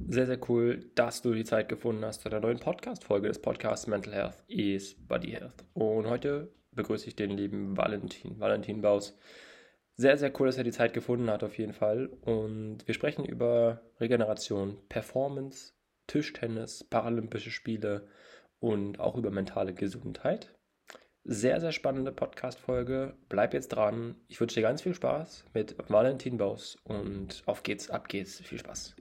Sehr, sehr cool, dass du die Zeit gefunden hast zu der neuen Podcast-Folge des Podcasts Mental Health is Body Health. Und heute begrüße ich den lieben Valentin, Valentin Baus. Sehr, sehr cool, dass er die Zeit gefunden hat, auf jeden Fall. Und wir sprechen über Regeneration, Performance, Tischtennis, Paralympische Spiele und auch über mentale Gesundheit. Sehr, sehr spannende Podcast-Folge. Bleib jetzt dran. Ich wünsche dir ganz viel Spaß mit Valentin Baus und auf geht's, ab geht's. Viel Spaß.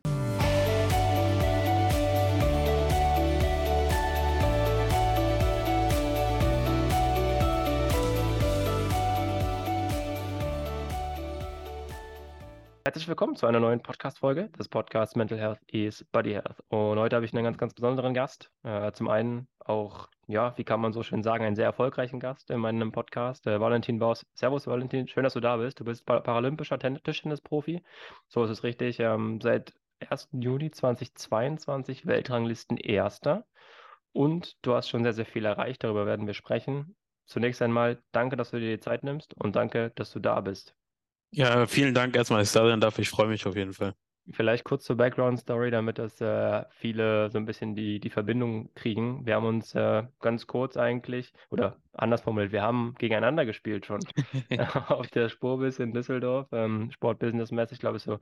Herzlich willkommen zu einer neuen Podcast-Folge des Podcasts Mental Health is Body Health. Und heute habe ich einen ganz, ganz besonderen Gast. Äh, zum einen auch, ja, wie kann man so schön sagen, einen sehr erfolgreichen Gast in meinem Podcast, äh, Valentin Baus. Servus, Valentin, schön, dass du da bist. Du bist pa paralympischer Tischtennis-Profi. So ist es richtig. Ähm, seit 1. Juni 2022 Weltranglisten Erster. Und du hast schon sehr, sehr viel erreicht. Darüber werden wir sprechen. Zunächst einmal danke, dass du dir die Zeit nimmst und danke, dass du da bist. Ja, vielen Dank erstmal, dass ich da sein darf. Ich freue mich auf jeden Fall. Vielleicht kurz zur Background-Story, damit das äh, viele so ein bisschen die, die Verbindung kriegen. Wir haben uns äh, ganz kurz eigentlich, oder anders formuliert, wir haben gegeneinander gespielt schon auf der Spurbis in Düsseldorf. Ähm, Sportbusiness-mäßig, glaube ich, so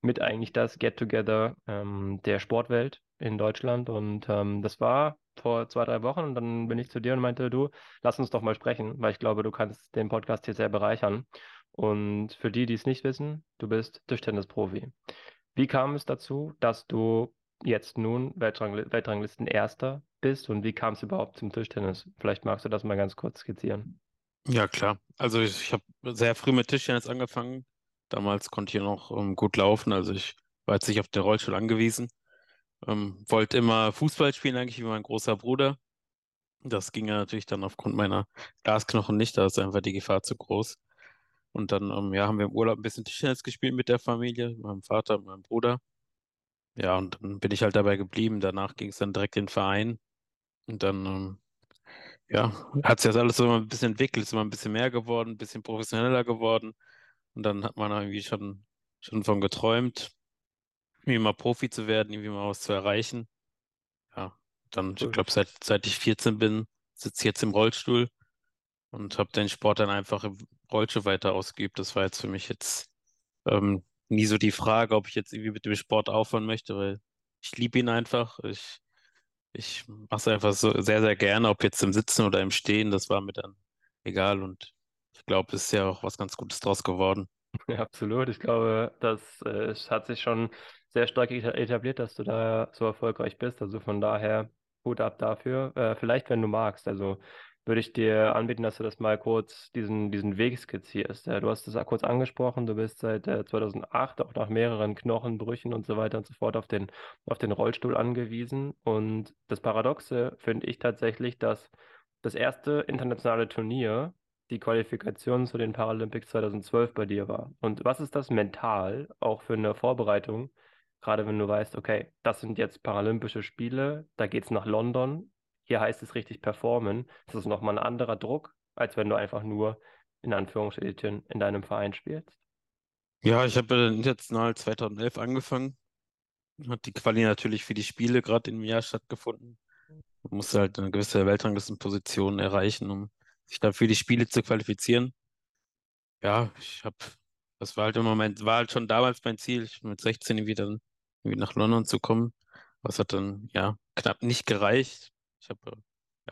mit eigentlich das Get-Together ähm, der Sportwelt in Deutschland. Und ähm, das war vor zwei, drei Wochen. Und dann bin ich zu dir und meinte, du, lass uns doch mal sprechen, weil ich glaube, du kannst den Podcast hier sehr bereichern. Und für die, die es nicht wissen, du bist Tischtennis-Profi. Wie kam es dazu, dass du jetzt nun Weltrang Weltranglisten Erster bist und wie kam es überhaupt zum Tischtennis? Vielleicht magst du das mal ganz kurz skizzieren. Ja, klar. Also ich, ich habe sehr früh mit Tischtennis angefangen. Damals konnte ich noch um, gut laufen, also ich war jetzt nicht auf den Rollstuhl angewiesen. Ähm, wollte immer Fußball spielen, eigentlich wie mein großer Bruder. Das ging ja natürlich dann aufgrund meiner Glasknochen nicht, da ist einfach die Gefahr zu groß. Und dann ähm, ja, haben wir im Urlaub ein bisschen Tischtennis gespielt mit der Familie, mit meinem Vater, meinem Bruder. Ja, und dann bin ich halt dabei geblieben. Danach ging es dann direkt in den Verein. Und dann, ähm, ja, hat sich das alles so ein bisschen entwickelt, ist immer ein bisschen mehr geworden, ein bisschen professioneller geworden. Und dann hat man irgendwie schon, schon von geträumt, irgendwie mal Profi zu werden, irgendwie mal was zu erreichen. Ja, dann, ich glaube, seit, seit ich 14 bin, sitze ich jetzt im Rollstuhl und habe den Sport dann einfach Rollstuhl weiter ausgeübt. Das war jetzt für mich jetzt ähm, nie so die Frage, ob ich jetzt irgendwie mit dem Sport aufhören möchte, weil ich liebe ihn einfach. Ich, ich mache es einfach so sehr, sehr gerne, ob jetzt im Sitzen oder im Stehen, das war mir dann egal und ich glaube, es ist ja auch was ganz Gutes draus geworden. Ja, absolut. Ich glaube, das äh, hat sich schon sehr stark etabliert, dass du da so erfolgreich bist. Also von daher Hut ab dafür. Äh, vielleicht, wenn du magst. Also würde ich dir anbieten, dass du das mal kurz diesen, diesen Weg skizzierst. du hast es kurz angesprochen, du bist seit 2008 äh, auch nach mehreren Knochenbrüchen und so weiter und so fort auf den, auf den Rollstuhl angewiesen. Und das Paradoxe finde ich tatsächlich, dass das erste internationale Turnier die Qualifikation zu den Paralympics 2012 bei dir war. Und was ist das mental auch für eine Vorbereitung, gerade wenn du weißt, okay, das sind jetzt Paralympische Spiele, da geht es nach London, hier heißt es richtig performen. Das ist nochmal ein anderer Druck, als wenn du einfach nur in Anführungsstrichen in deinem Verein spielst. Ja, ich habe international 2011 angefangen. Hat die Quali natürlich für die Spiele gerade im Jahr stattgefunden. Man musste halt eine gewisse Weltranglistenposition erreichen, um sich dann für die Spiele zu qualifizieren. Ja, ich habe, das war halt im Moment, war halt schon damals mein Ziel, mit 16 wieder irgendwie nach London zu kommen. Was hat dann, ja, knapp nicht gereicht. Ich habe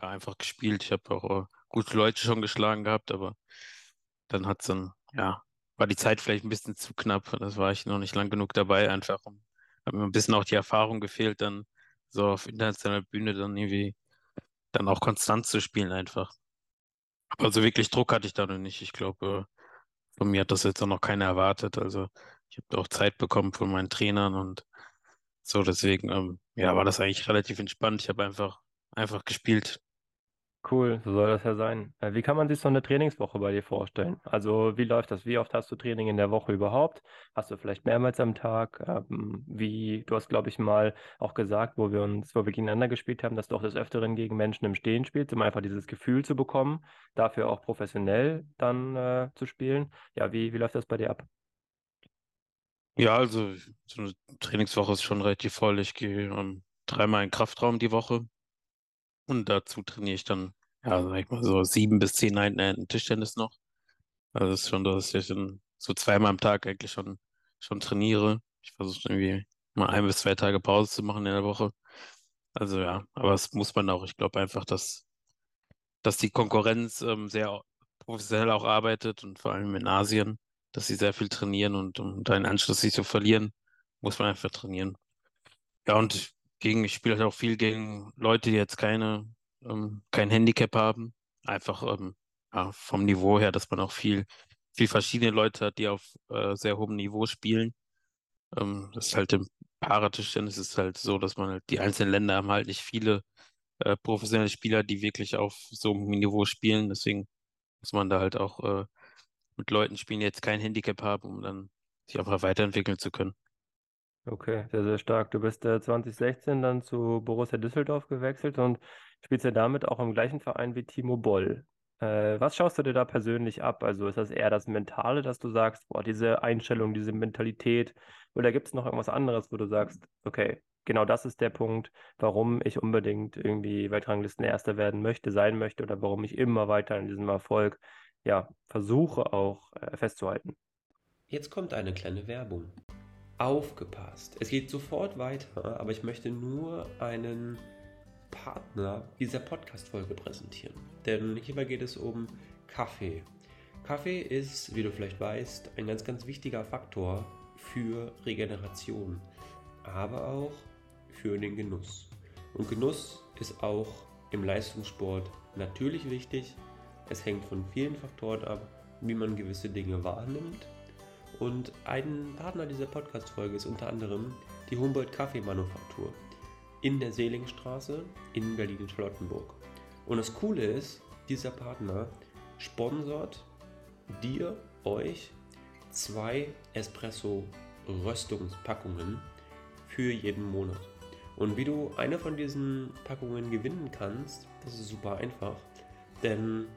ja einfach gespielt. Ich habe auch äh, gute Leute schon geschlagen gehabt, aber dann hat dann, ja, war die Zeit vielleicht ein bisschen zu knapp. Das war ich noch nicht lang genug dabei, einfach. Hat mir ein bisschen auch die Erfahrung gefehlt, dann so auf internationaler Bühne dann irgendwie dann auch konstant zu spielen einfach. Aber so wirklich Druck hatte ich da noch nicht. Ich glaube, äh, von mir hat das jetzt auch noch keiner erwartet. Also ich habe auch Zeit bekommen von meinen Trainern und so, deswegen, ähm, ja, war das eigentlich relativ entspannt. Ich habe einfach einfach gespielt. Cool, so soll das ja sein. Äh, Wie kann man sich so eine Trainingswoche bei dir vorstellen? Also wie läuft das? Wie oft hast du Training in der Woche überhaupt? Hast du vielleicht mehrmals am Tag? Ähm, Wie, du hast, glaube ich, mal auch gesagt, wo wir uns, wo wir gegeneinander gespielt haben, dass du auch des Öfteren gegen Menschen im Stehen spielst, um einfach dieses Gefühl zu bekommen, dafür auch professionell dann äh, zu spielen. Ja, wie, wie läuft das bei dir ab? Ja, also so eine Trainingswoche ist schon relativ voll. Ich gehe ähm, dreimal in den Kraftraum die Woche und dazu trainiere ich dann, ja, sag ich mal so sieben bis zehn Einheiten Tischtennis noch. Also es ist schon, dass ich dann so zweimal am Tag eigentlich schon, schon trainiere. Ich versuche irgendwie mal ein bis zwei Tage Pause zu machen in der Woche. Also ja, aber das muss man auch. Ich glaube einfach, dass, dass die Konkurrenz ähm, sehr professionell auch arbeitet und vor allem in Asien, dass sie sehr viel trainieren und um da den Anschluss nicht zu verlieren, muss man einfach trainieren. Ja, und gegen, ich spiele halt auch viel gegen Leute, die jetzt keine, ähm, kein Handicap haben. Einfach ähm, ja, vom Niveau her, dass man auch viel, viel verschiedene Leute hat, die auf äh, sehr hohem Niveau spielen. Ähm, das ist halt im Paratischtennis ist halt so, dass man halt, die einzelnen Länder haben halt nicht viele äh, professionelle Spieler, die wirklich auf so einem Niveau spielen. Deswegen muss man da halt auch äh, mit Leuten spielen, die jetzt kein Handicap haben, um dann sich einfach weiterentwickeln zu können. Okay, sehr, sehr stark. Du bist äh, 2016 dann zu Borussia Düsseldorf gewechselt und spielst ja damit auch im gleichen Verein wie Timo Boll. Äh, was schaust du dir da persönlich ab? Also ist das eher das Mentale, dass du sagst, boah, diese Einstellung, diese Mentalität, oder gibt es noch irgendwas anderes, wo du sagst, okay, genau das ist der Punkt, warum ich unbedingt irgendwie Weltranglisten-Erster werden möchte, sein möchte oder warum ich immer weiter in diesem Erfolg, ja, versuche auch äh, festzuhalten. Jetzt kommt eine kleine Werbung. Aufgepasst! Es geht sofort weiter, aber ich möchte nur einen Partner dieser Podcast-Folge präsentieren. Denn hierbei geht es um Kaffee. Kaffee ist, wie du vielleicht weißt, ein ganz, ganz wichtiger Faktor für Regeneration, aber auch für den Genuss. Und Genuss ist auch im Leistungssport natürlich wichtig. Es hängt von vielen Faktoren ab, wie man gewisse Dinge wahrnimmt. Und ein Partner dieser Podcast-Folge ist unter anderem die Humboldt Kaffeemanufaktur in der Seelingstraße in Berlin-Charlottenburg. Und das Coole ist, dieser Partner sponsort dir, euch, zwei Espresso-Röstungspackungen für jeden Monat. Und wie du eine von diesen Packungen gewinnen kannst, das ist super einfach, denn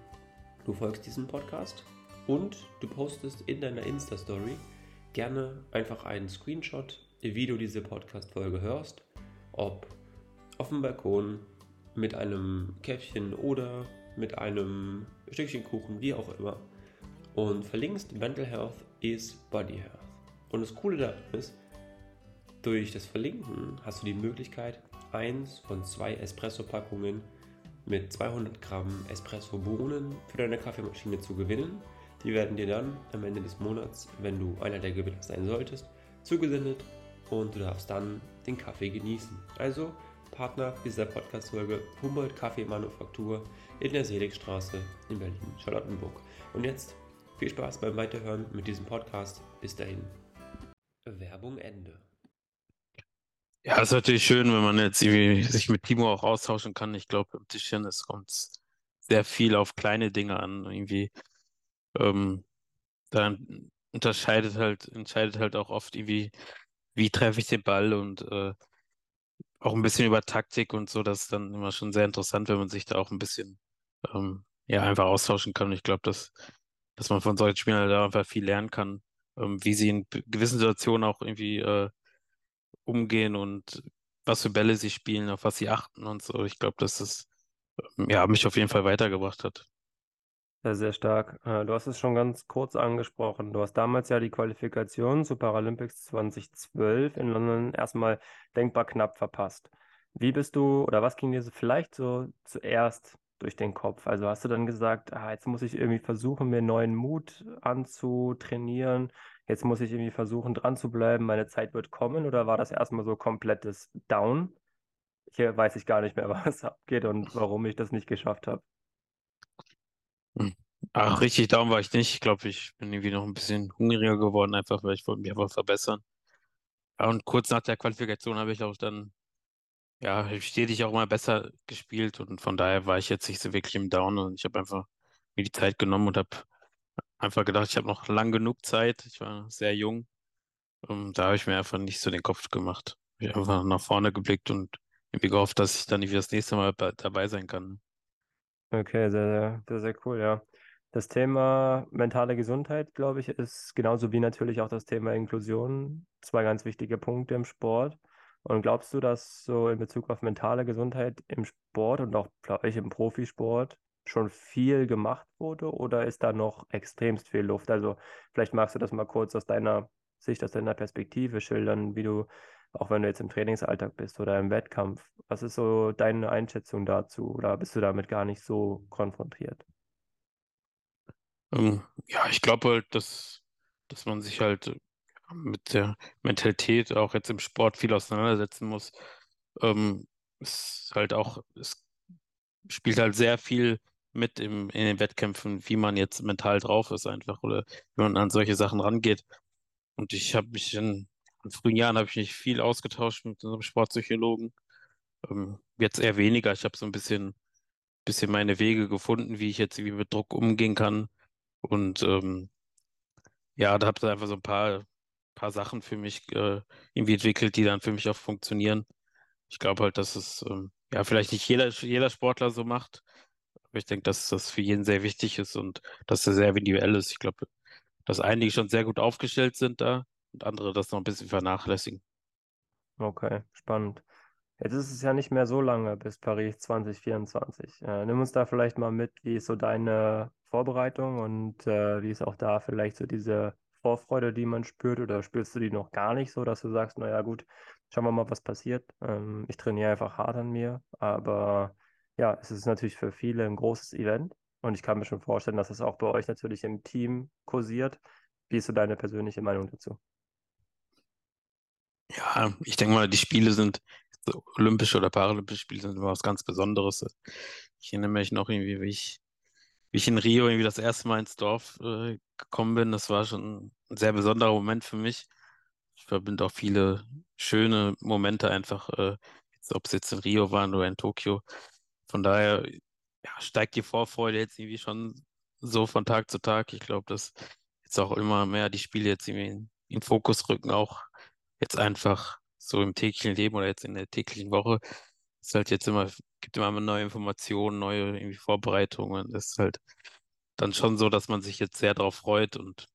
du folgst diesem Podcast und du postest in deiner Insta-Story gerne einfach einen Screenshot, wie du diese Podcast-Folge hörst, ob auf dem Balkon mit einem Käffchen oder mit einem Stückchen Kuchen, wie auch immer. Und verlinkst Mental Health is Body Health. Und das Coole daran ist, durch das Verlinken hast du die Möglichkeit, eins von zwei Espresso-Packungen mit 200 Gramm Espresso-Bohnen für deine Kaffeemaschine zu gewinnen. Die werden dir dann am Ende des Monats, wenn du einer der Gewinner sein solltest, zugesendet und du darfst dann den Kaffee genießen. Also Partner dieser Podcast-Folge Humboldt Kaffeemanufaktur in der Seligstraße in Berlin-Charlottenburg. Und jetzt viel Spaß beim Weiterhören mit diesem Podcast. Bis dahin. Werbung Ende. Ja, ist natürlich schön, wenn man jetzt sich mit Timo auch austauschen kann. Ich glaube, im Tischtennis kommt sehr viel auf kleine Dinge an. Irgendwie, ähm, dann unterscheidet halt, entscheidet halt auch oft irgendwie, wie treffe ich den Ball und äh, auch ein bisschen über Taktik und so. Das ist dann immer schon sehr interessant, wenn man sich da auch ein bisschen ähm, ja einfach austauschen kann. Und ich glaube, dass, dass man von solchen Spielern da einfach viel lernen kann, ähm, wie sie in gewissen Situationen auch irgendwie äh, umgehen und was für Bälle sie spielen, auf was sie achten und so. Ich glaube, dass das ähm, ja, mich auf jeden Fall weitergebracht hat. Sehr, stark. Äh, du hast es schon ganz kurz angesprochen. Du hast damals ja die Qualifikation zu Paralympics 2012 in London erstmal denkbar knapp verpasst. Wie bist du oder was ging dir vielleicht so zuerst durch den Kopf? Also hast du dann gesagt, ah, jetzt muss ich irgendwie versuchen, mir neuen Mut anzutrainieren, jetzt muss ich irgendwie versuchen, dran zu bleiben, meine Zeit wird kommen oder war das erstmal so komplettes Down? Hier weiß ich gar nicht mehr, was abgeht und warum ich das nicht geschafft habe. Hm. Ach, richtig down war ich nicht. Ich glaube, ich bin irgendwie noch ein bisschen hungriger geworden, einfach weil ich wollte mich einfach verbessern. Und kurz nach der Qualifikation habe ich auch dann, ja, stetig auch mal besser gespielt und von daher war ich jetzt nicht so wirklich im Down und ich habe einfach mir die Zeit genommen und habe einfach gedacht, ich habe noch lang genug Zeit. Ich war sehr jung. Und da habe ich mir einfach nicht so den Kopf gemacht. Ich habe einfach nach vorne geblickt und irgendwie gehofft, dass ich dann nicht das nächste Mal dabei sein kann. Okay, sehr, sehr, sehr, cool, ja. Das Thema mentale Gesundheit, glaube ich, ist genauso wie natürlich auch das Thema Inklusion zwei ganz wichtige Punkte im Sport. Und glaubst du, dass so in Bezug auf mentale Gesundheit im Sport und auch, glaube ich, im Profisport schon viel gemacht wurde oder ist da noch extremst viel Luft? Also vielleicht magst du das mal kurz aus deiner Sicht, aus deiner Perspektive schildern, wie du, auch wenn du jetzt im Trainingsalltag bist oder im Wettkampf, was ist so deine Einschätzung dazu oder bist du damit gar nicht so konfrontiert? Ähm, ja, ich glaube halt, dass, dass man sich halt mit der Mentalität auch jetzt im Sport viel auseinandersetzen muss. Ähm, es halt auch, es spielt halt sehr viel mit im, in den Wettkämpfen, wie man jetzt mental drauf ist einfach oder wie man an solche Sachen rangeht. Und ich habe mich in, in, frühen Jahren habe ich mich viel ausgetauscht mit unserem Sportpsychologen. Ähm, jetzt eher weniger. Ich habe so ein bisschen, bisschen meine Wege gefunden, wie ich jetzt irgendwie mit Druck umgehen kann. Und ähm, ja, da habe ich einfach so ein paar, paar Sachen für mich äh, irgendwie entwickelt, die dann für mich auch funktionieren. Ich glaube halt, dass es ähm, ja vielleicht nicht jeder, jeder Sportler so macht, aber ich denke, dass das für jeden sehr wichtig ist und dass er sehr individuell ist. Ich glaube, dass einige schon sehr gut aufgestellt sind da und andere das noch ein bisschen vernachlässigen. Okay, spannend. Jetzt ist es ja nicht mehr so lange bis Paris 2024. Äh, nimm uns da vielleicht mal mit, wie ist so deine Vorbereitung und äh, wie ist auch da vielleicht so diese Vorfreude, die man spürt oder spürst du die noch gar nicht so, dass du sagst, naja gut, schauen wir mal, was passiert. Ähm, ich trainiere einfach hart an mir, aber ja, es ist natürlich für viele ein großes Event und ich kann mir schon vorstellen, dass es auch bei euch natürlich im Team kursiert. Wie ist so deine persönliche Meinung dazu? Ja, ich denke mal, die Spiele sind Olympische oder Paralympische Spiele sind immer was ganz Besonderes. Ich erinnere mich noch irgendwie, wie ich, wie ich in Rio irgendwie das erste Mal ins Dorf äh, gekommen bin. Das war schon ein sehr besonderer Moment für mich. Ich verbinde auch viele schöne Momente einfach, äh, ob es jetzt in Rio waren oder in Tokio. Von daher ja, steigt die Vorfreude jetzt irgendwie schon so von Tag zu Tag. Ich glaube, dass jetzt auch immer mehr die Spiele jetzt irgendwie in, in Fokus rücken, auch jetzt einfach so im täglichen Leben oder jetzt in der täglichen Woche. Es halt jetzt immer, gibt immer neue Informationen, neue irgendwie Vorbereitungen. Das ist halt dann schon so, dass man sich jetzt sehr darauf freut und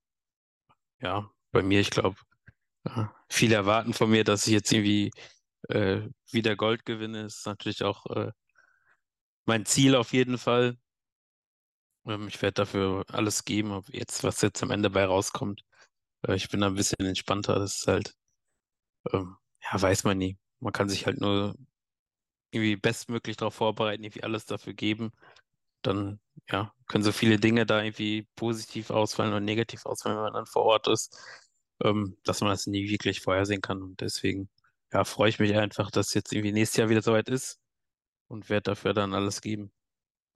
ja, bei mir, ich glaube, viele erwarten von mir, dass ich jetzt irgendwie äh, wieder Gold gewinne. Das ist natürlich auch äh, mein Ziel auf jeden Fall. Ähm, ich werde dafür alles geben, jetzt, was jetzt am Ende bei rauskommt. Äh, ich bin da ein bisschen entspannter. Das ist halt, ähm, ja, weiß man nie. Man kann sich halt nur irgendwie bestmöglich darauf vorbereiten, irgendwie alles dafür geben. Dann, ja, können so viele Dinge da irgendwie positiv ausfallen oder negativ ausfallen, wenn man dann vor Ort ist, ähm, dass man das nie wirklich vorhersehen kann. Und deswegen, ja, freue ich mich einfach, dass jetzt irgendwie nächstes Jahr wieder soweit ist und werde dafür dann alles geben.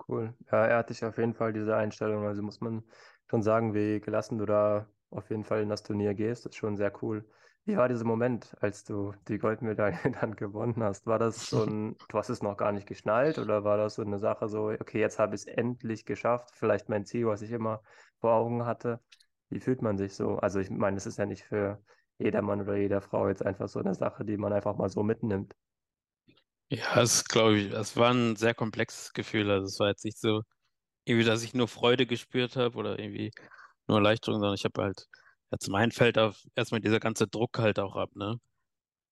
Cool. Ja, er hat dich auf jeden Fall diese Einstellung. Also muss man schon sagen, wie gelassen du da auf jeden Fall in das Turnier gehst. Das ist schon sehr cool. Wie war dieser Moment, als du die Goldmedaille dann gewonnen hast? War das so ein, du hast es noch gar nicht geschnallt oder war das so eine Sache so, okay, jetzt habe ich es endlich geschafft, vielleicht mein Ziel, was ich immer vor Augen hatte? Wie fühlt man sich so? Also ich meine, es ist ja nicht für jeder Mann oder jeder Frau jetzt einfach so eine Sache, die man einfach mal so mitnimmt. Ja, es glaube ich, es war ein sehr komplexes Gefühl. Also es war jetzt nicht so, irgendwie, dass ich nur Freude gespürt habe oder irgendwie nur Erleichterung, sondern ich habe halt, ja, zum einen fällt auf erstmal dieser ganze Druck halt auch ab, ne?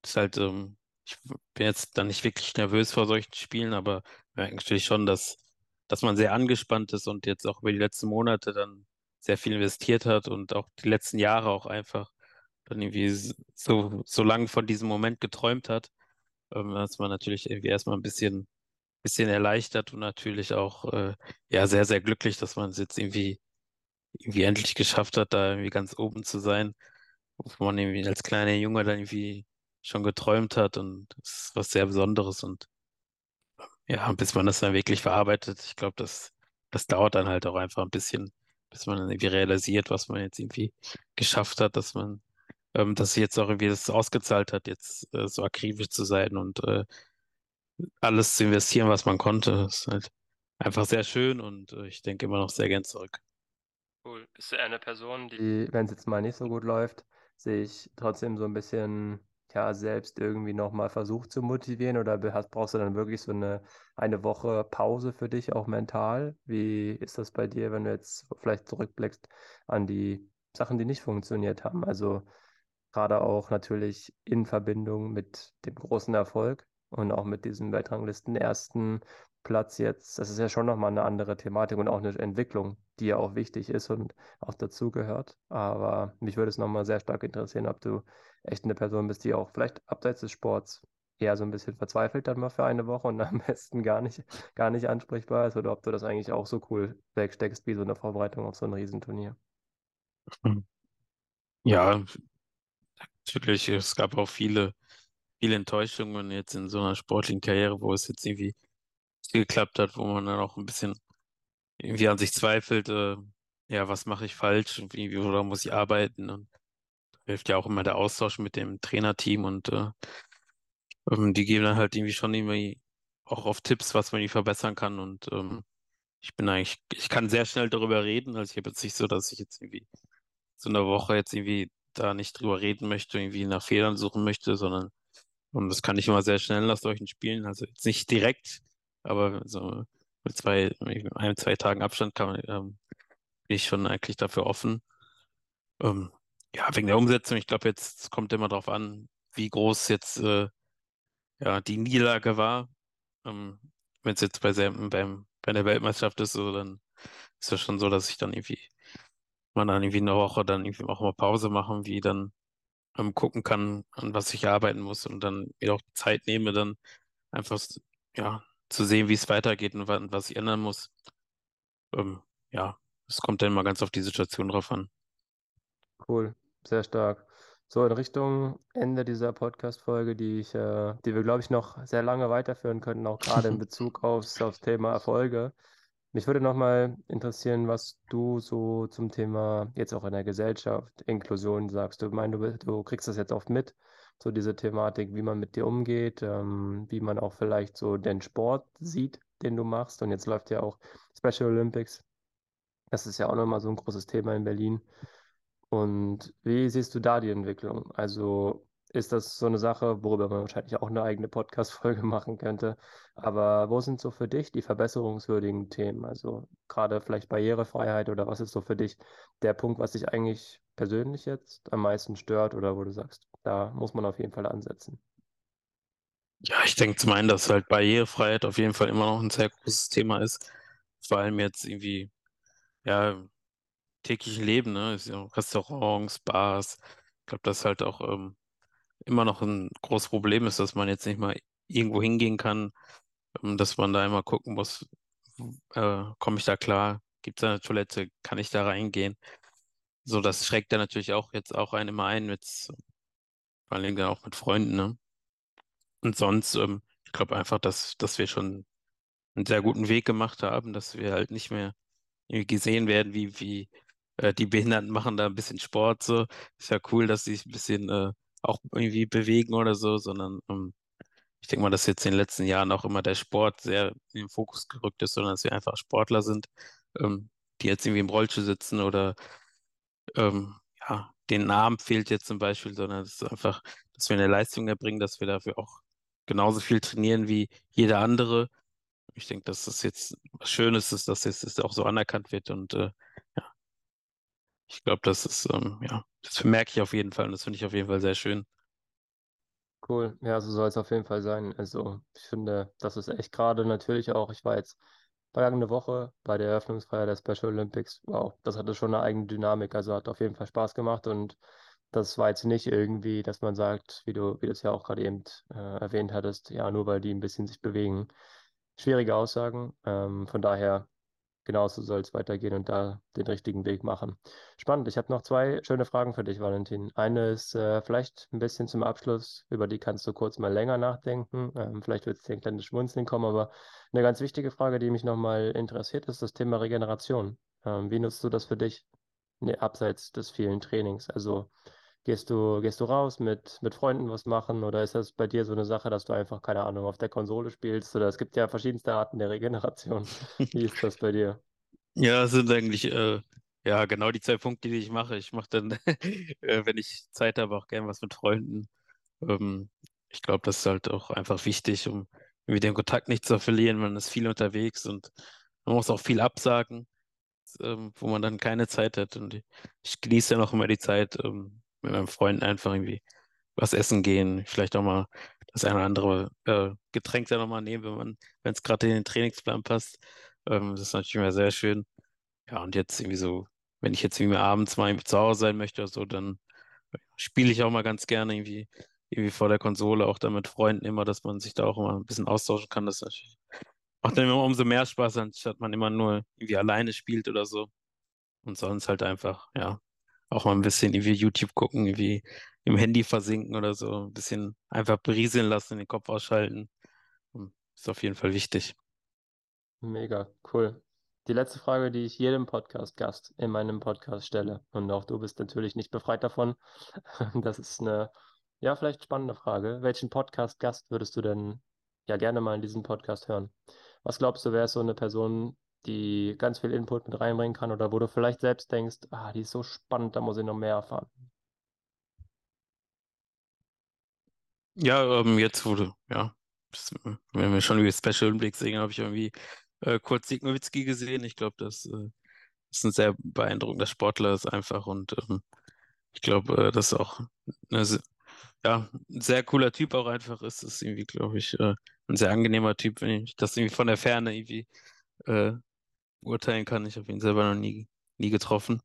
Das ist halt, ähm, ich bin jetzt dann nicht wirklich nervös vor solchen Spielen, aber merke natürlich schon, dass, dass man sehr angespannt ist und jetzt auch über die letzten Monate dann sehr viel investiert hat und auch die letzten Jahre auch einfach dann irgendwie so, so lange von diesem Moment geträumt hat ähm, ist man natürlich irgendwie erstmal ein bisschen, bisschen erleichtert und natürlich auch äh, ja sehr, sehr glücklich, dass man es jetzt irgendwie, irgendwie endlich geschafft hat, da irgendwie ganz oben zu sein, wo man irgendwie als kleiner Junge dann irgendwie schon geträumt hat und das ist was sehr Besonderes und ja, bis man das dann wirklich verarbeitet, ich glaube, das, das dauert dann halt auch einfach ein bisschen, bis man dann irgendwie realisiert, was man jetzt irgendwie geschafft hat, dass man ähm, dass sich jetzt auch irgendwie das ausgezahlt hat, jetzt äh, so akribisch zu sein und äh, alles zu investieren, was man konnte. Das ist halt einfach sehr schön und äh, ich denke immer noch sehr gern zurück. Cool. Bist du eine Person, die, wenn es jetzt mal nicht so gut läuft, sich trotzdem so ein bisschen ja selbst irgendwie nochmal versucht zu motivieren oder brauchst du dann wirklich so eine, eine Woche Pause für dich auch mental? Wie ist das bei dir, wenn du jetzt vielleicht zurückblickst an die Sachen, die nicht funktioniert haben? Also gerade auch natürlich in Verbindung mit dem großen Erfolg und auch mit diesem Weltranglisten ersten Platz jetzt, das ist ja schon nochmal eine andere Thematik und auch eine Entwicklung, die ja auch wichtig ist und auch dazugehört. Aber mich würde es nochmal sehr stark interessieren, ob du echt eine Person bist, die auch vielleicht abseits des Sports eher so ein bisschen verzweifelt dann mal für eine Woche und am besten gar nicht, gar nicht ansprechbar ist oder ob du das eigentlich auch so cool wegsteckst wie so eine Vorbereitung auf so ein Riesenturnier. Ja, natürlich, es gab auch viele, viele Enttäuschungen jetzt in so einer sportlichen Karriere, wo es jetzt irgendwie geklappt hat, wo man dann auch ein bisschen irgendwie an sich zweifelt, äh, ja, was mache ich falsch, wie, oder muss ich arbeiten? Und hilft ja auch immer der Austausch mit dem Trainerteam und äh, ähm, die geben dann halt irgendwie schon irgendwie auch auf Tipps, was man irgendwie verbessern kann und ähm, ich bin eigentlich, ich kann sehr schnell darüber reden, also ich habe jetzt nicht so, dass ich jetzt irgendwie so eine Woche jetzt irgendwie da nicht drüber reden möchte, irgendwie nach Fehlern suchen möchte, sondern und das kann ich immer sehr schnell nach solchen Spielen, also jetzt nicht direkt, aber so mit zwei, ein, zwei Tagen Abstand kann man, ähm, bin ich schon eigentlich dafür offen. Ähm, ja, wegen der Umsetzung, ich glaube, jetzt kommt immer darauf an, wie groß jetzt äh, ja, die Niederlage war. Ähm, Wenn es jetzt bei, beim, bei der Weltmeisterschaft ist, so, dann ist es schon so, dass ich dann irgendwie man dann irgendwie eine Woche dann irgendwie auch mal Pause machen, wie dann ähm, gucken kann, an was ich arbeiten muss und dann mir auch Zeit nehme, dann einfach ja, zu sehen, wie es weitergeht und was ich ändern muss. Ähm, ja, es kommt dann mal ganz auf die Situation drauf an. Cool, sehr stark. So, in Richtung Ende dieser Podcast-Folge, die ich, äh, die wir, glaube ich, noch sehr lange weiterführen könnten, auch gerade in Bezug aufs, aufs Thema Erfolge. Mich würde nochmal interessieren, was du so zum Thema jetzt auch in der Gesellschaft, Inklusion sagst. Du meinst, du, du kriegst das jetzt oft mit, so diese Thematik, wie man mit dir umgeht, ähm, wie man auch vielleicht so den Sport sieht, den du machst. Und jetzt läuft ja auch Special Olympics. Das ist ja auch nochmal so ein großes Thema in Berlin. Und wie siehst du da die Entwicklung? Also ist das so eine Sache, worüber man wahrscheinlich auch eine eigene Podcast-Folge machen könnte. Aber wo sind so für dich die verbesserungswürdigen Themen? Also gerade vielleicht Barrierefreiheit oder was ist so für dich der Punkt, was dich eigentlich persönlich jetzt am meisten stört oder wo du sagst, da muss man auf jeden Fall ansetzen? Ja, ich denke zum einen, dass halt Barrierefreiheit auf jeden Fall immer noch ein sehr großes Thema ist. Vor allem jetzt irgendwie, ja, täglichen Leben, ne? Restaurants, Bars. Ich glaube, das halt auch ähm, immer noch ein großes Problem ist, dass man jetzt nicht mal irgendwo hingehen kann, ähm, dass man da immer gucken muss, äh, komme ich da klar? Gibt es eine Toilette? Kann ich da reingehen? So, das schreckt dann natürlich auch jetzt auch einen immer ein, mit, vor allem dann auch mit Freunden, ne? Und sonst, ähm, ich glaube einfach, dass, dass wir schon einen sehr guten Weg gemacht haben, dass wir halt nicht mehr gesehen werden, wie, wie äh, die Behinderten machen da ein bisschen Sport, so. Ist ja cool, dass sie ein bisschen äh, auch irgendwie bewegen oder so, sondern ähm, ich denke mal, dass jetzt in den letzten Jahren auch immer der Sport sehr in den Fokus gerückt ist, sondern dass wir einfach Sportler sind, ähm, die jetzt irgendwie im Rollstuhl sitzen oder ähm, ja, den Namen fehlt jetzt zum Beispiel, sondern es ist einfach, dass wir eine Leistung erbringen, dass wir dafür auch genauso viel trainieren wie jeder andere. Ich denke, dass das jetzt was Schönes ist, dass das auch so anerkannt wird und äh, ja, ich glaube, das ist, ähm, ja, das merke ich auf jeden Fall und das finde ich auf jeden Fall sehr schön. Cool, ja, so soll es auf jeden Fall sein. Also ich finde, das ist echt gerade natürlich auch, ich war jetzt vergangene Woche bei der Eröffnungsfeier der Special Olympics. Wow, das hatte schon eine eigene Dynamik, also hat auf jeden Fall Spaß gemacht und das war jetzt nicht irgendwie, dass man sagt, wie du, wie du es ja auch gerade eben äh, erwähnt hattest, ja, nur weil die ein bisschen sich bewegen. Schwierige Aussagen. Ähm, von daher genauso soll es weitergehen und da den richtigen Weg machen. Spannend. Ich habe noch zwei schöne Fragen für dich, Valentin. Eine ist äh, vielleicht ein bisschen zum Abschluss, über die kannst du kurz mal länger nachdenken. Ähm, vielleicht wird es dir ein kleines Schmunzeln kommen, aber eine ganz wichtige Frage, die mich nochmal interessiert, ist das Thema Regeneration. Ähm, wie nutzt du das für dich nee, abseits des vielen Trainings? Also Gehst du, gehst du raus mit, mit Freunden was machen oder ist das bei dir so eine Sache, dass du einfach, keine Ahnung, auf der Konsole spielst? Oder es gibt ja verschiedenste Arten der Regeneration. Wie ist das bei dir? Ja, es sind eigentlich äh, ja genau die zwei Punkte, die ich mache. Ich mache dann, äh, wenn ich Zeit habe, auch gerne was mit Freunden. Ähm, ich glaube, das ist halt auch einfach wichtig, um irgendwie den Kontakt nicht zu verlieren. Man ist viel unterwegs und man muss auch viel absagen, ähm, wo man dann keine Zeit hat. Und ich genieße ja noch immer die Zeit, ähm, mit meinem Freund einfach irgendwie was essen gehen, vielleicht auch mal das eine oder andere äh, Getränk dann nochmal nehmen, wenn man, wenn es gerade in den Trainingsplan passt. Ähm, das ist natürlich immer sehr schön. Ja, und jetzt irgendwie so, wenn ich jetzt irgendwie abends mal zu Hause sein möchte oder so, dann spiele ich auch mal ganz gerne irgendwie, irgendwie vor der Konsole, auch dann mit Freunden immer, dass man sich da auch immer ein bisschen austauschen kann. Das macht dann immer umso mehr Spaß, anstatt man immer nur irgendwie alleine spielt oder so. Und sonst halt einfach, ja, auch mal ein bisschen irgendwie YouTube gucken, irgendwie im Handy versinken oder so, ein bisschen einfach berieseln lassen, den Kopf ausschalten. Hm, ist auf jeden Fall wichtig. Mega, cool. Die letzte Frage, die ich jedem Podcast-Gast in meinem Podcast stelle, und auch du bist natürlich nicht befreit davon. Das ist eine, ja, vielleicht spannende Frage. Welchen Podcast-Gast würdest du denn ja gerne mal in diesem Podcast hören? Was glaubst du, wer ist so eine Person, die ganz viel Input mit reinbringen kann oder wo du vielleicht selbst denkst, ah, die ist so spannend, da muss ich noch mehr erfahren? Ja, ähm, jetzt wurde, ja, wenn wir schon über Special Olympics sehen, habe ich irgendwie äh, kurz Dirk Nowitzki gesehen. Ich glaube, das äh, ist ein sehr beeindruckender Sportler, ist einfach und ähm, ich glaube, äh, dass auch eine, ja, ein sehr cooler Typ auch einfach ist. Ist irgendwie, glaube ich, äh, ein sehr angenehmer Typ, wenn ich das irgendwie von der Ferne irgendwie äh, urteilen kann. Ich habe ihn selber noch nie, nie getroffen.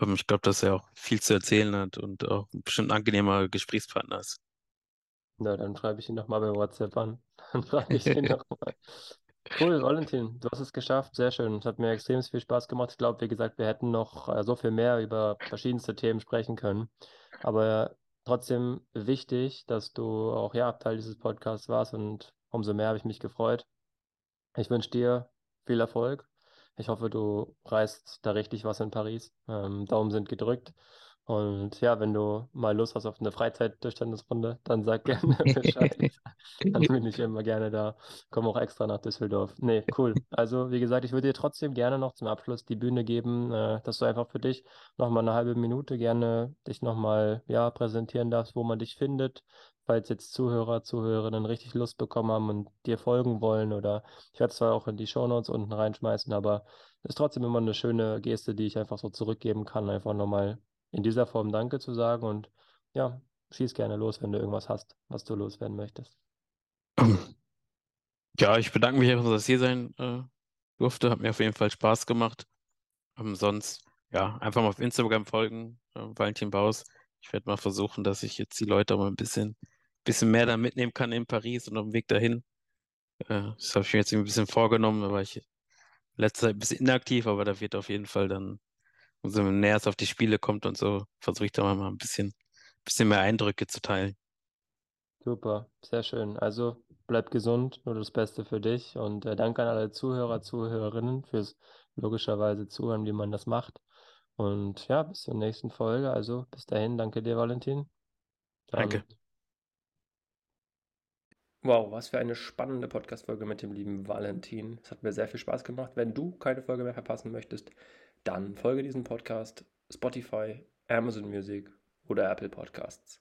Ähm, ich glaube, dass er auch viel zu erzählen hat und auch bestimmt ein angenehmer Gesprächspartner ist. Na, dann schreibe ich ihn nochmal bei WhatsApp an. Dann frage ich ihn nochmal. Cool, Valentin, du hast es geschafft. Sehr schön. Es hat mir extrem viel Spaß gemacht. Ich glaube, wie gesagt, wir hätten noch äh, so viel mehr über verschiedenste Themen sprechen können. Aber trotzdem wichtig, dass du auch ja Teil dieses Podcasts warst und umso mehr habe ich mich gefreut. Ich wünsche dir viel Erfolg. Ich hoffe, du reißt da richtig was in Paris. Ähm, Daumen sind gedrückt. Und ja, wenn du mal Lust hast auf eine Freizeit-Durchstandsrunde, dann sag gerne Bescheid. dann bin ich immer gerne da. Komme auch extra nach Düsseldorf. Nee, cool. Also, wie gesagt, ich würde dir trotzdem gerne noch zum Abschluss die Bühne geben, äh, dass du einfach für dich nochmal eine halbe Minute gerne dich nochmal ja, präsentieren darfst, wo man dich findet. Falls jetzt Zuhörer, Zuhörerinnen richtig Lust bekommen haben und dir folgen wollen oder ich werde es zwar auch in die Shownotes unten reinschmeißen, aber es ist trotzdem immer eine schöne Geste, die ich einfach so zurückgeben kann, einfach nochmal in dieser Form Danke zu sagen und ja, schieß gerne los, wenn du irgendwas hast, was du loswerden möchtest. Ja, ich bedanke mich einfach, dass ich hier sein äh, durfte. Hat mir auf jeden Fall Spaß gemacht. Ähm, sonst, ja, einfach mal auf Instagram folgen, äh, Valentin Baus. Ich werde mal versuchen, dass ich jetzt die Leute mal ein bisschen, bisschen mehr da mitnehmen kann in Paris und auf dem Weg dahin. Das habe ich mir jetzt ein bisschen vorgenommen, war ich letzte Zeit ein bisschen inaktiv, aber da wird auf jeden Fall dann umso näher es auf die Spiele kommt und so, versuche ich da mal ein bisschen, bisschen mehr Eindrücke zu teilen. Super, sehr schön. Also bleib gesund, nur das Beste für dich und äh, danke an alle Zuhörer, Zuhörerinnen fürs logischerweise Zuhören, wie man das macht. Und ja, bis zur nächsten Folge. Also bis dahin, danke dir, Valentin. Danke. Wow, was für eine spannende Podcast-Folge mit dem lieben Valentin. Es hat mir sehr viel Spaß gemacht. Wenn du keine Folge mehr verpassen möchtest, dann folge diesem Podcast Spotify, Amazon Music oder Apple Podcasts.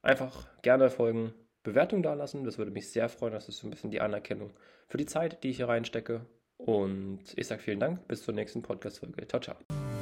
Einfach gerne folgen, Bewertung dalassen, das würde mich sehr freuen. Das ist so ein bisschen die Anerkennung für die Zeit, die ich hier reinstecke. Und ich sage vielen Dank, bis zur nächsten Podcast-Folge. Ciao, ciao.